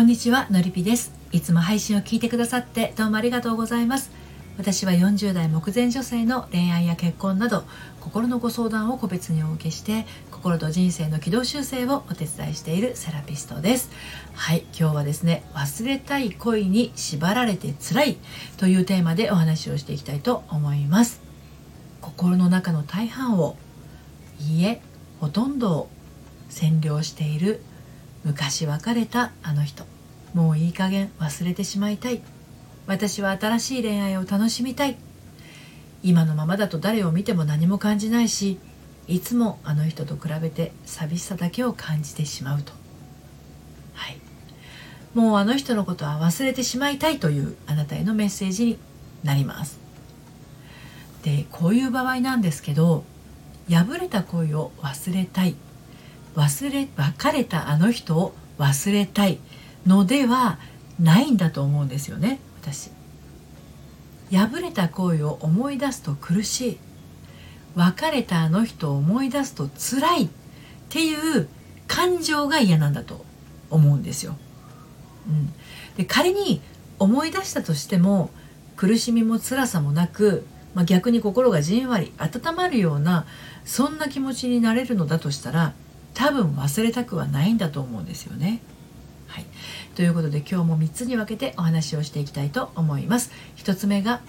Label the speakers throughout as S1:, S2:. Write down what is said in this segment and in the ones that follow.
S1: こんにちはのりぴです。いつも配信を聞いてくださってどうもありがとうございます。私は40代目前女性の恋愛や結婚など心のご相談を個別にお受けして心と人生の軌道修正をお手伝いしているセラピストです。はい今日はですね忘れたい恋に縛られて辛いというテーマでお話をしていきたいと思います。心の中の大半をいいえほとんどを占領している昔別れたあの人。もういい加減忘れてしまいたい。私は新しい恋愛を楽しみたい。今のままだと誰を見ても何も感じないしいつもあの人と比べて寂しさだけを感じてしまうと。はい。もうあの人のことは忘れてしまいたいというあなたへのメッセージになります。でこういう場合なんですけど破れた恋を忘れたい。忘れ別れたあの人を忘れたい。のではないんだと思うんですよね私破れた恋を思い出すと苦しい別れたあの人を思い出すと辛いっていう感情が嫌なんだと思うんですよ。うん、で仮に思い出したとしても苦しみも辛さもなく、まあ、逆に心がじんわり温まるようなそんな気持ちになれるのだとしたら多分忘れたくはないんだと思うんですよね。はい、ということで今日も3つに分けてお話をしていきたいと思います。1つ目が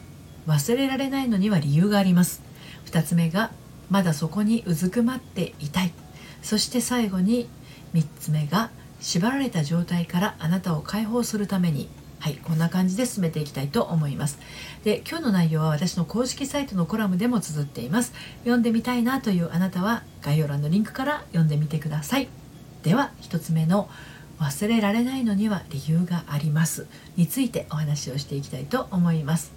S1: 忘れられないのには理由があります。2つ目がまだそこにうずくまっていたい。そして最後に3つ目が縛られた状態からあなたを解放するためにはい、こんな感じで進めていきたいと思います。で、今日の内容は私の公式サイトのコラムでも綴っています。読んでみたいなというあなたは概要欄のリンクから読んでみてください。では、1つ目の忘れられないのには理由がありますについてお話をしていきたいと思います。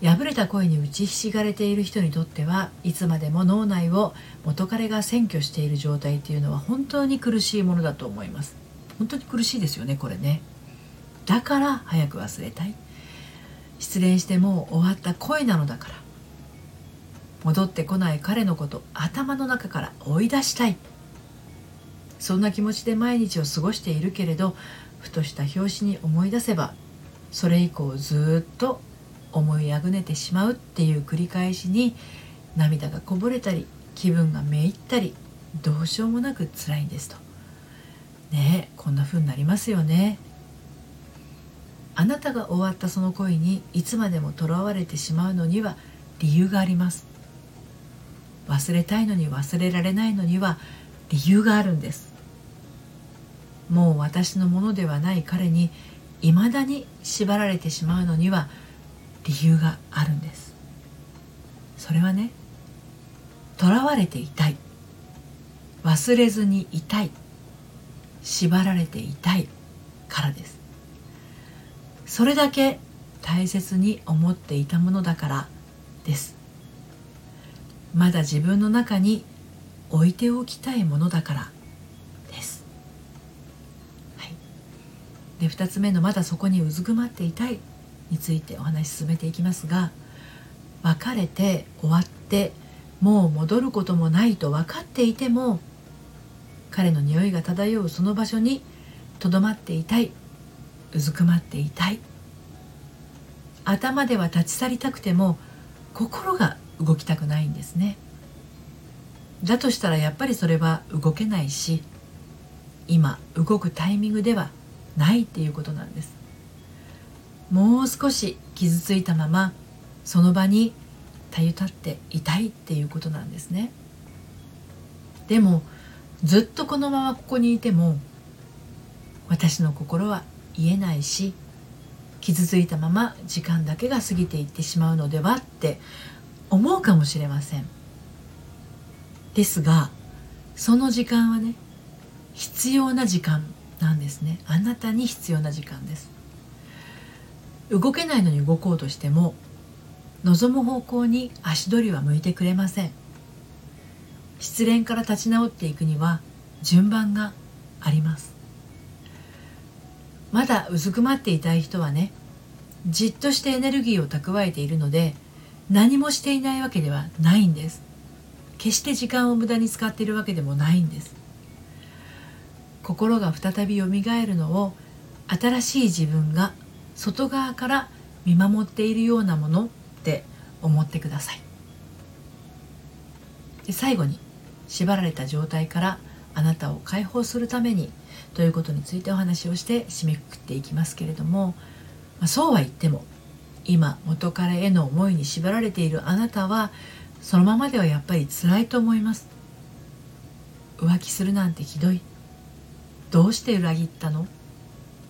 S1: 破れた声に打ちひしがれている人にとってはいつまでも脳内を元彼が占拠している状態っていうのは本当に苦しいものだと思います。本当に苦しいですよねこれね。だから早く忘れたい。失恋してもう終わった恋なのだから。戻ってこない彼のこと頭の中から追い出したい。そんな気持ちで毎日を過ごしているけれどふとした拍子に思い出せばそれ以降ずっと思いあぐねてしまうっていう繰り返しに涙がこぼれたり気分がめいったりどうしようもなく辛いんですと。ねこんな風になりますよね。あなたが終わったその恋にいつまでもとらわれてしまうのには理由があります。忘れたいのに忘れられないのには理由があるんです。もう私のものではない彼に未だに縛られてしまうのには理由があるんです。それはねとらわれていたい。忘れずにいたい。縛られていたいからです。それだけ大切に思っていたものだからです。まだ自分の中に置いておきたいものだからです、はい、で2つ目の「まだそこにうずくまっていたい」についてお話し進めていきますが別れて終わってもう戻ることもないと分かっていても彼の匂いが漂うその場所にとどまっていたいうずくまっていたい。頭では立ち去りたくても心が動きたくないんですね。だとしたらやっぱりそれは動けないし今動くタイミングではないっていうことなんです。もう少し傷ついたままその場にたゆたっていたいっていうことなんですね。でもずっとこのままここにいても私の心は言えないし傷ついたまま時間だけが過ぎていってしまうのではって思うかもしれません。ですがその時間はね必要な時間。なんですね。あなたに必要な時間です。動けないのに動こうとしても望む方向に足取りは向いてくれません。失恋から立ち直っていくには順番があります。まだうずくまっていたい人はねじっとしてエネルギーを蓄えているので何もしていないわけではないんです。決して時間を無駄に使っているわけでもないんです。心が再びよみがえるのを新しい自分が外側から見守っているようなものって思ってください。で最後に縛られた状態からあなたを解放するためにということについてお話をして締めくくっていきますけれども、まあ、そうは言っても今元彼への思いに縛られているあなたはそのままではやっぱり辛いと思います。浮気するなんてひどい。どうして裏切ったの？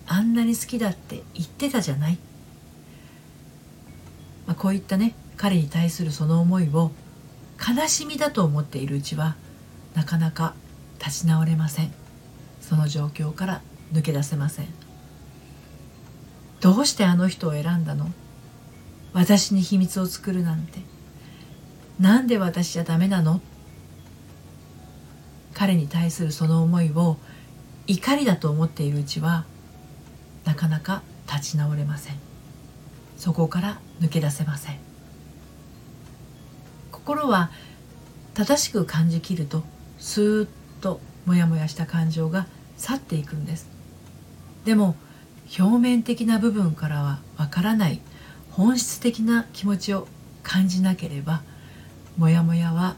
S1: あんなに好きだって言ってたじゃない、まあ、こういったね彼に対するその思いを悲しみだと思っているうちはなかなか立ち直れません。その状況から抜け出せません。どうしてあの人を選んだの？私に秘密を作るなんて。なんで私じゃダメなの？彼に対するその思いを怒りだと思っているうちはなかなか立ち直れません。そこから抜け出せません。心は正しく感じきるとスーッとモヤモヤした感情が去っていくんです。でも表面的な部分からはわからない本質的な気持ちを感じなければモヤモヤは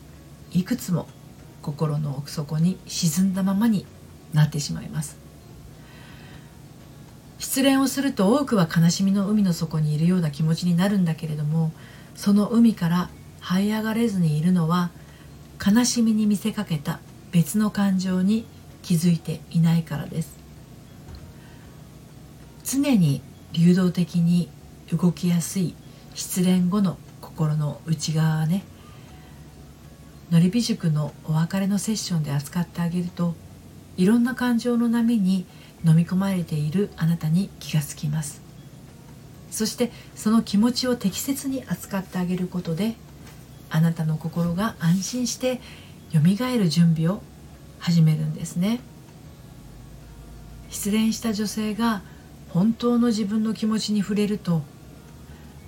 S1: いくつも心の奥底に沈んだままになってしまいます。失恋をすると多くは悲しみの海の底にいるような気持ちになるんだけれどもその海から這い上がれずにいるのは悲しみに見せかけた別の感情に気づいていないからです。常に流動的に動きやすい失恋後の心の内側はね。のりび塾のお別れのセッションで扱ってあげるといろんな感情の波に飲み込まれているあなたに気がつきます。そしてその気持ちを適切に扱ってあげることであなたの心が安心してよみがえる準備を始めるんですね。失恋した女性が本当の自分の気持ちに触れると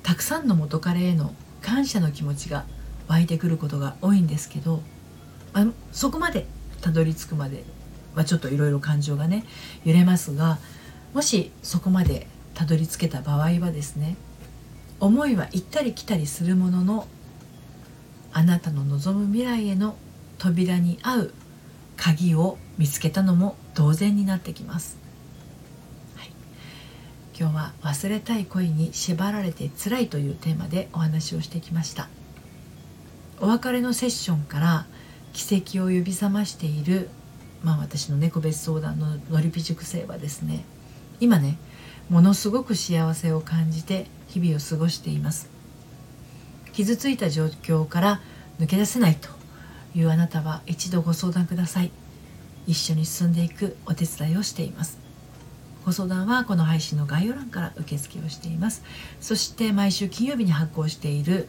S1: たくさんの元彼への感謝の気持ちが湧いてくることが多いんですけどあのそこまでたどり着くまではちょっといろいろ感情がね揺れますがもしそこまでたどり着けた場合はですね思いは行ったり来たりするもののあなたの望む未来への扉に合う鍵を見つけたのも同然になってきます、はい、今日は忘れたい恋に縛られて辛いというテーマでお話をしてきました。お別れのセッションから奇跡を呼び覚ましているまあ私の猫別相談ののりぴ塾生はですね今ねものすごく幸せを感じて日々を過ごしています。傷ついた状況から抜け出せないというあなたは一度ご相談ください。一緒に進んでいくお手伝いをしています。ご相談はこの配信の概要欄から受付をしています。そして毎週金曜日に発行している、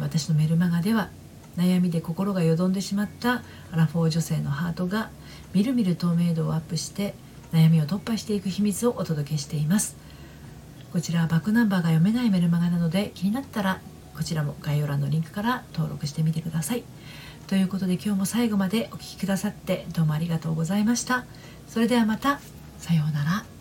S1: 私のメルマガでは悩みで心がよどんでしまったアラフォー女性のハートがみるみる透明度をアップして悩みを突破していく秘密をお届けしています。こちらはバックナンバーが読めないメルマガなので気になったらこちらも概要欄のリンクから登録してみてください。ということで今日も最後までお聴きくださってどうもありがとうございました。それではまたさようなら。